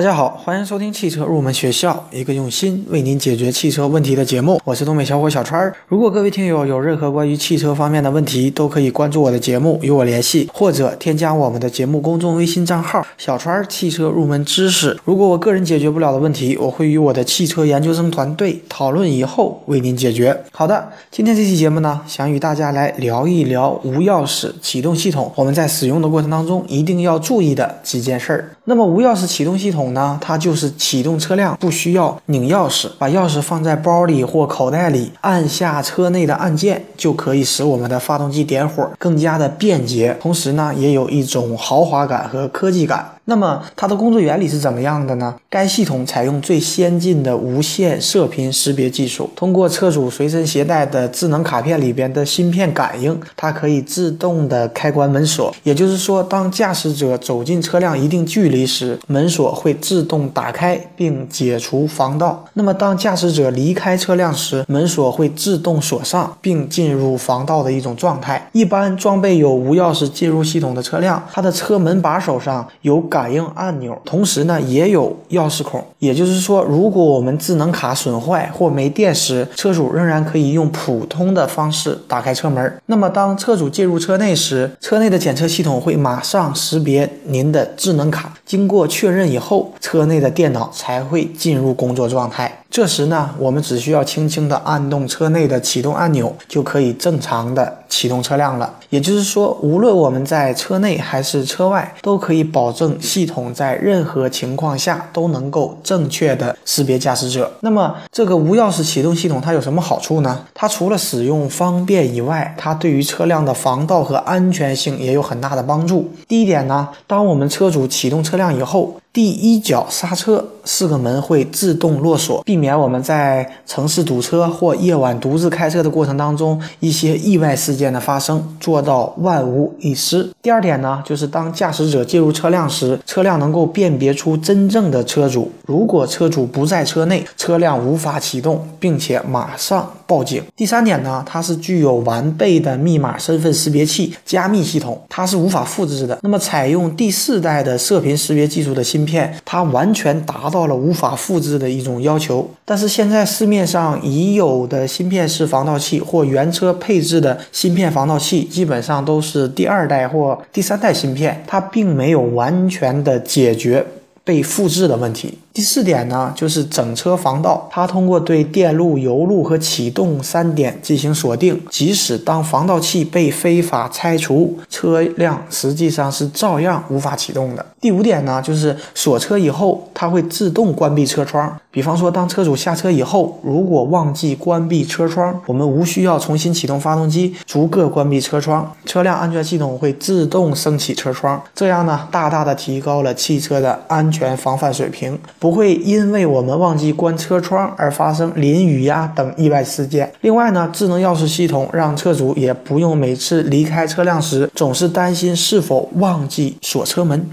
大家好，欢迎收听汽车入门学校，一个用心为您解决汽车问题的节目。我是东北小伙小川儿。如果各位听友有任何关于汽车方面的问题，都可以关注我的节目与我联系，或者添加我们的节目公众微信账号“小川儿汽车入门知识”。如果我个人解决不了的问题，我会与我的汽车研究生团队讨论以后为您解决。好的，今天这期节目呢，想与大家来聊一聊无钥匙启动系统，我们在使用的过程当中一定要注意的几件事儿。那么无钥匙启动系统呢，它就是启动车辆不需要拧钥匙，把钥匙放在包里或口袋里，按下车内的按键就可以使我们的发动机点火，更加的便捷，同时呢，也有一种豪华感和科技感。那么它的工作原理是怎么样的呢？该系统采用最先进的无线射频识别技术，通过车主随身携带的智能卡片里边的芯片感应，它可以自动的开关门锁。也就是说，当驾驶者走进车辆一定距离时，门锁会自动打开并解除防盗。那么当驾驶者离开车辆时，门锁会自动锁上并进入防盗的一种状态。一般装备有无钥匙进入系统的车辆，它的车门把手上有感。感应按钮，同时呢也有钥匙孔，也就是说，如果我们智能卡损坏或没电时，车主仍然可以用普通的方式打开车门。那么，当车主进入车内时，车内的检测系统会马上识别您的智能卡，经过确认以后，车内的电脑才会进入工作状态。这时呢，我们只需要轻轻地按动车内的启动按钮，就可以正常的启动车辆了。也就是说，无论我们在车内还是车外，都可以保证系统在任何情况下都能够正确的识别驾驶者。那么，这个无钥匙启动系统它有什么好处呢？它除了使用方便以外，它对于车辆的防盗和安全性也有很大的帮助。第一点呢，当我们车主启动车辆以后，第一脚刹车，四个门会自动落锁，避免我们在城市堵车或夜晚独自开车的过程当中一些意外事件的发生，做到万无一失。第二点呢，就是当驾驶者进入车辆时，车辆能够辨别出真正的车主。如果车主不在车内，车辆无法启动，并且马上报警。第三点呢，它是具有完备的密码身份识别器加密系统，它是无法复制的。那么，采用第四代的射频识别技术的芯片，它完全达到了无法复制的一种要求。但是现在市面上已有的芯片式防盗器或原车配置的芯片防盗器，基本上都是第二代或第三代芯片，它并没有完全的解决被复制的问题。第四点呢，就是整车防盗，它通过对电路、油路和启动三点进行锁定，即使当防盗器被非法拆除，车辆实际上是照样无法启动的。第五点呢，就是锁车以后，它会自动关闭车窗。比方说，当车主下车以后，如果忘记关闭车窗，我们无需要重新启动发动机，逐个关闭车窗，车辆安全系统会自动升起车窗，这样呢，大大的提高了汽车的安全防范水平。不会因为我们忘记关车窗而发生淋雨呀等意外事件。另外呢，智能钥匙系统让车主也不用每次离开车辆时总是担心是否忘记锁车门。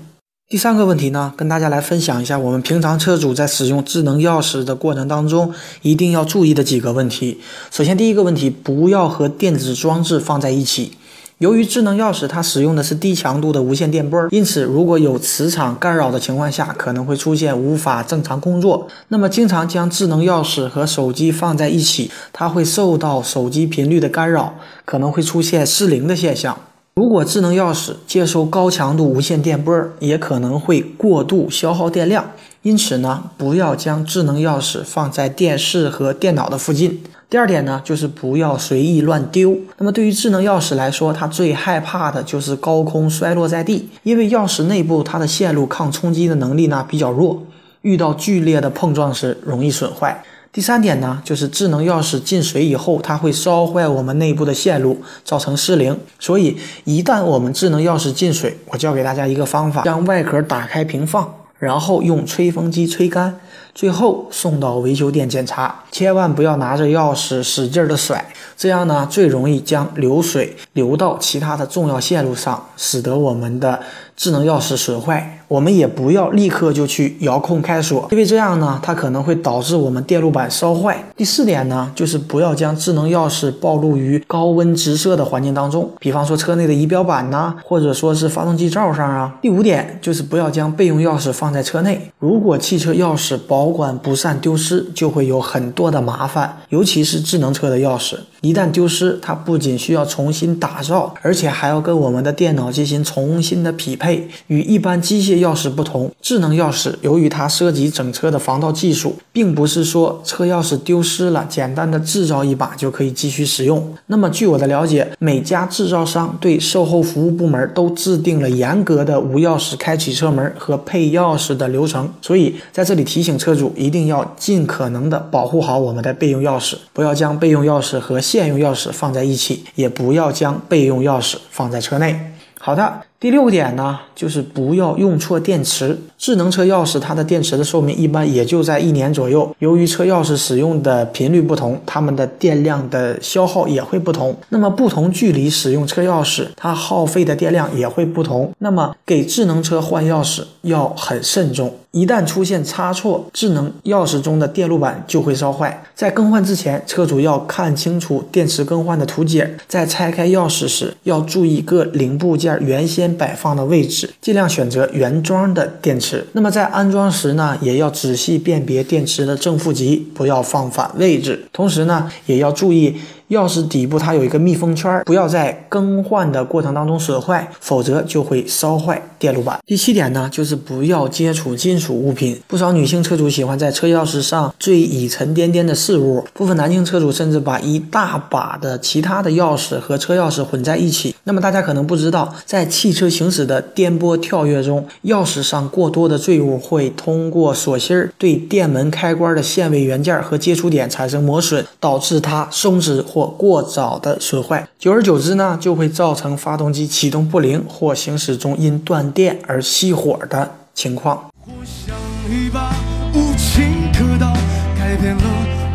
第三个问题呢，跟大家来分享一下我们平常车主在使用智能钥匙的过程当中一定要注意的几个问题。首先，第一个问题，不要和电子装置放在一起。由于智能钥匙它使用的是低强度的无线电波，因此如果有磁场干扰的情况下，可能会出现无法正常工作。那么，经常将智能钥匙和手机放在一起，它会受到手机频率的干扰，可能会出现失灵的现象。如果智能钥匙接收高强度无线电波，也可能会过度消耗电量。因此呢，不要将智能钥匙放在电视和电脑的附近。第二点呢，就是不要随意乱丢。那么对于智能钥匙来说，它最害怕的就是高空摔落在地，因为钥匙内部它的线路抗冲击的能力呢比较弱，遇到剧烈的碰撞时容易损坏。第三点呢，就是智能钥匙进水以后，它会烧坏我们内部的线路，造成失灵。所以一旦我们智能钥匙进水，我教给大家一个方法：将外壳打开平放，然后用吹风机吹干。最后送到维修店检查，千万不要拿着钥匙使劲的甩，这样呢最容易将流水流到其他的重要线路上，使得我们的智能钥匙损坏，我们也不要立刻就去遥控开锁，因为这样呢，它可能会导致我们电路板烧坏。第四点呢，就是不要将智能钥匙暴露于高温直射的环境当中，比方说车内的仪表板呐，或者说是发动机罩上啊。第五点就是不要将备用钥匙放在车内，如果汽车钥匙包保管不善丢失，就会有很多的麻烦，尤其是智能车的钥匙，一旦丢失，它不仅需要重新打造，而且还要跟我们的电脑进行重新的匹配。与一般机械钥匙不同，智能钥匙由于它涉及整车的防盗技术，并不是说车钥匙丢失了，简单的制造一把就可以继续使用。那么据我的了解，每家制造商对售后服务部门都制定了严格的无钥匙开启车门和配钥匙的流程。所以在这里提醒车主，一定要尽可能的保护好我们的备用钥匙，不要将备用钥匙和现现用钥匙放在一起，也不要将备用钥匙放在车内。好的。第六点呢，就是不要用错电池。智能车钥匙它的电池的寿命一般也就在一年左右。由于车钥匙使用的频率不同，它们的电量的消耗也会不同。那么不同距离使用车钥匙，它耗费的电量也会不同。那么给智能车换钥匙要很慎重，一旦出现差错，智能钥匙中的电路板就会烧坏。在更换之前，车主要看清楚电池更换的图解。在拆开钥匙时，要注意各零部件原先。摆放的位置，尽量选择原装的电池。那么在安装时呢，也要仔细辨别电池的正负极，不要放反位置。同时呢，也要注意。钥匙底部它有一个密封圈，不要在更换的过程当中损坏，否则就会烧坏电路板。第七点呢，就是不要接触金属物品。不少女性车主喜欢在车钥匙上缀以沉甸甸的饰物，部分男性车主甚至把一大把的其他的钥匙和车钥匙混在一起。那么大家可能不知道，在汽车行驶的颠簸跳跃中，钥匙上过多的坠物会通过锁芯儿对电门开关的限位元件和接触点产生磨损，导致它松弛。或过早的损坏，久而久之呢，就会造成发动机启动不灵或行驶中因断电而熄火的情况。我像一把无情刻刀，改变了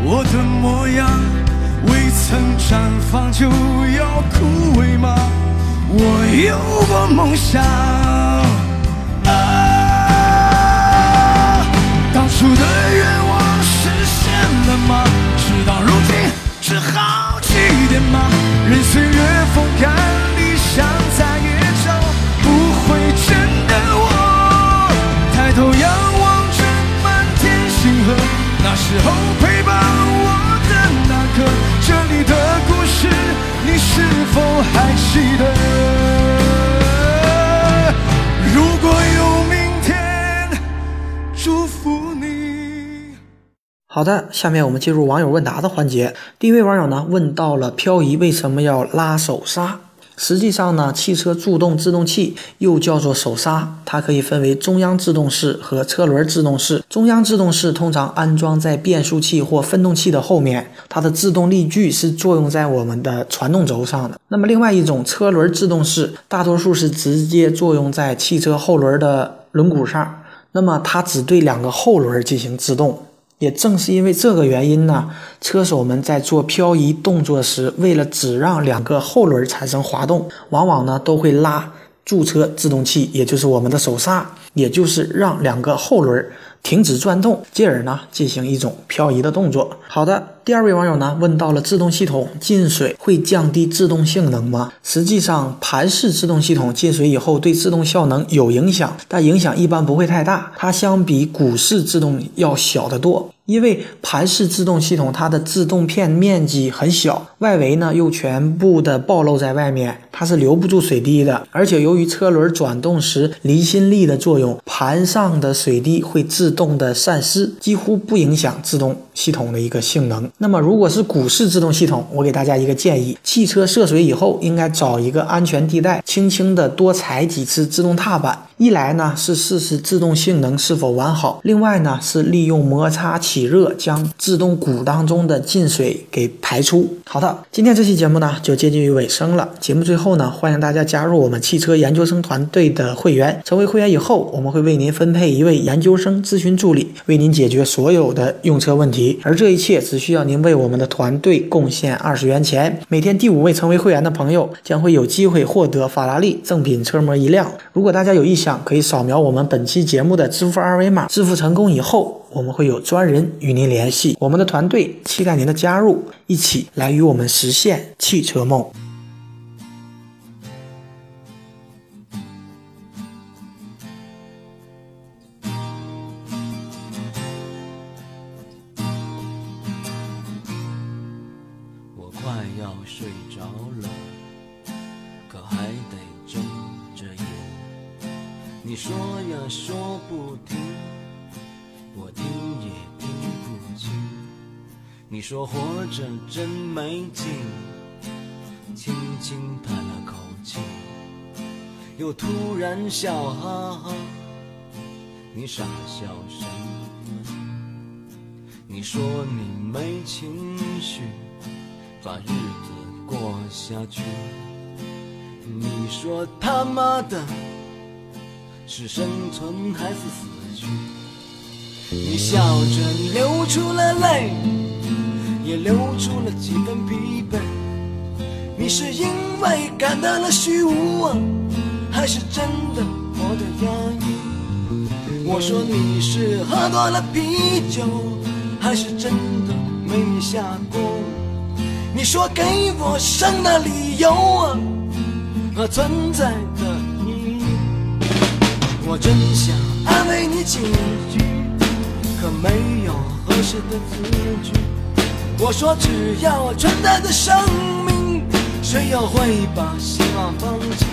我的模样。未曾绽放就要枯萎吗？我有过梦想，啊，当初的愿望实现了吗？事到如今，只好。一点吗？任岁月风干，好的，下面我们进入网友问答的环节。第一位网友呢问到了漂移为什么要拉手刹？实际上呢，汽车助动制动器又叫做手刹，它可以分为中央制动式和车轮制动式。中央制动式通常安装在变速器或分动器的后面，它的制动力矩是作用在我们的传动轴上的。那么另外一种车轮制动式，大多数是直接作用在汽车后轮的轮毂上，那么它只对两个后轮进行制动。也正是因为这个原因呢，车手们在做漂移动作时，为了只让两个后轮产生滑动，往往呢都会拉驻车制动器，也就是我们的手刹，也就是让两个后轮停止转动，进而呢进行一种漂移的动作。好的。第二位网友呢问到了制动系统进水会降低制动性能吗？实际上，盘式制动系统进水以后对制动效能有影响，但影响一般不会太大。它相比鼓式制动要小得多，因为盘式制动系统它的制动片面积很小，外围呢又全部的暴露在外面，它是留不住水滴的。而且由于车轮转动时离心力的作用，盘上的水滴会自动的散失，几乎不影响制动系统的一个性能。那么，如果是鼓式制动系统，我给大家一个建议：汽车涉水以后，应该找一个安全地带，轻轻的多踩几次制动踏板。一来呢是试试制动性能是否完好，另外呢是利用摩擦起热，将制动鼓当中的进水给排出。好的，今天这期节目呢就接近于尾声了。节目最后呢，欢迎大家加入我们汽车研究生团队的会员。成为会员以后，我们会为您分配一位研究生咨询助理，为您解决所有的用车问。题，而这一切只需要您您为我们的团队贡献二十元钱。每天第五位成为会员的朋友将会有机会获得法拉利正品车模一辆。如果大家有意向，可以扫描我们本期节目的支付二维码，支付成功以后，我们会有专人与您联系。我们的团队期待您的加入，一起来与我们实现汽车梦。你说呀说不停，我听也听不清。你说活着真没劲，轻轻叹了口气，又突然笑哈哈。你傻笑什么？你说你没情绪。把日子过下去。你说他妈的是生存还是死去？你笑着流出了泪，也流出了几分疲惫。你是因为感到了虚无啊，还是真的活得压抑？我说你是喝多了啤酒，还是真的没下过？你说给我生的理由啊和存在的，我真想安慰你几句，可没有合适的字句。我说只要我存在的生命，谁又会把希望放弃？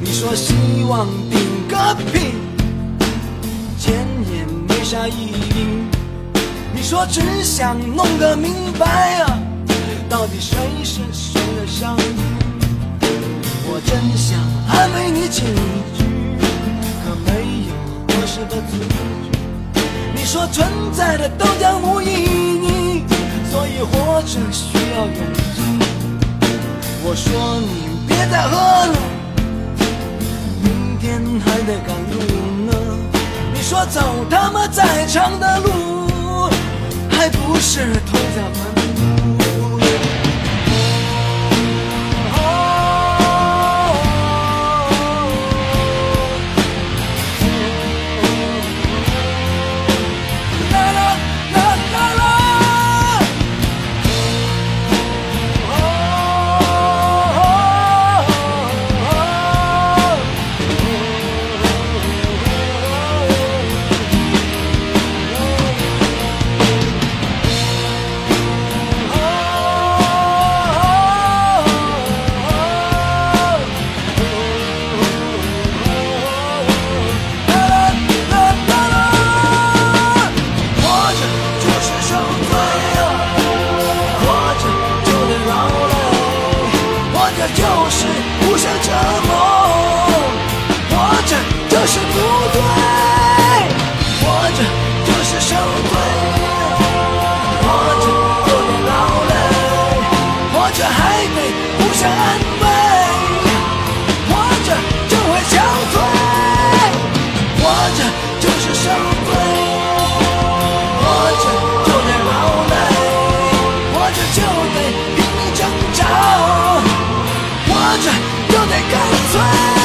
你说希望顶个屁，钱也没啥意义。你说只想弄个明白啊。到底谁是谁的上帝？我真想安慰你几句，是的。你说存在的都将无意义，所以活着需要勇气。我说你别再喝了，明天还得赶路呢。你说走他妈再长的路，还不是是不对，活着就是受罪，活着就得劳累，活着还得互相安慰，活着就会憔悴，活着就是受罪，活着就得劳累，活着就得拼命挣扎，活着就得干脆。